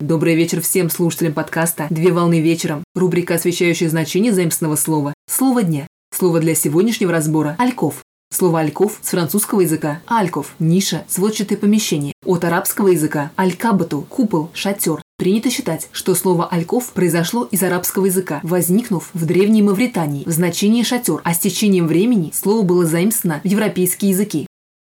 Добрый вечер всем слушателям подкаста «Две волны вечером». Рубрика, освещающая значение заимственного слова. Слово дня. Слово для сегодняшнего разбора – «альков». Слово «альков» с французского языка «альков» – ниша, сводчатое помещение. От арабского языка «алькабату» – купол, шатер. Принято считать, что слово «альков» произошло из арабского языка, возникнув в Древней Мавритании в значении «шатер», а с течением времени слово было заимствовано в европейские языки.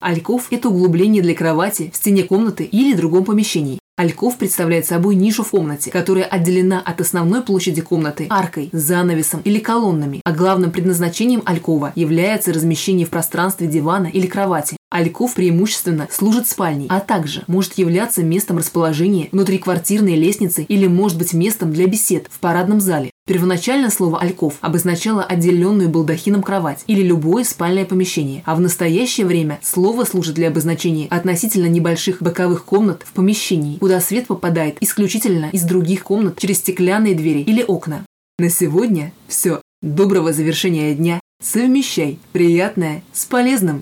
Альков – это углубление для кровати в стене комнаты или другом помещении. Альков представляет собой нишу в комнате, которая отделена от основной площади комнаты аркой, занавесом или колоннами, а главным предназначением алькова является размещение в пространстве дивана или кровати. Альков преимущественно служит спальней, а также может являться местом расположения внутриквартирной лестницы или может быть местом для бесед в парадном зале. Первоначально слово «альков» обозначало отделенную балдахином кровать или любое спальное помещение, а в настоящее время слово служит для обозначения относительно небольших боковых комнат в помещении, куда свет попадает исключительно из других комнат через стеклянные двери или окна. На сегодня все. Доброго завершения дня. Совмещай приятное с полезным.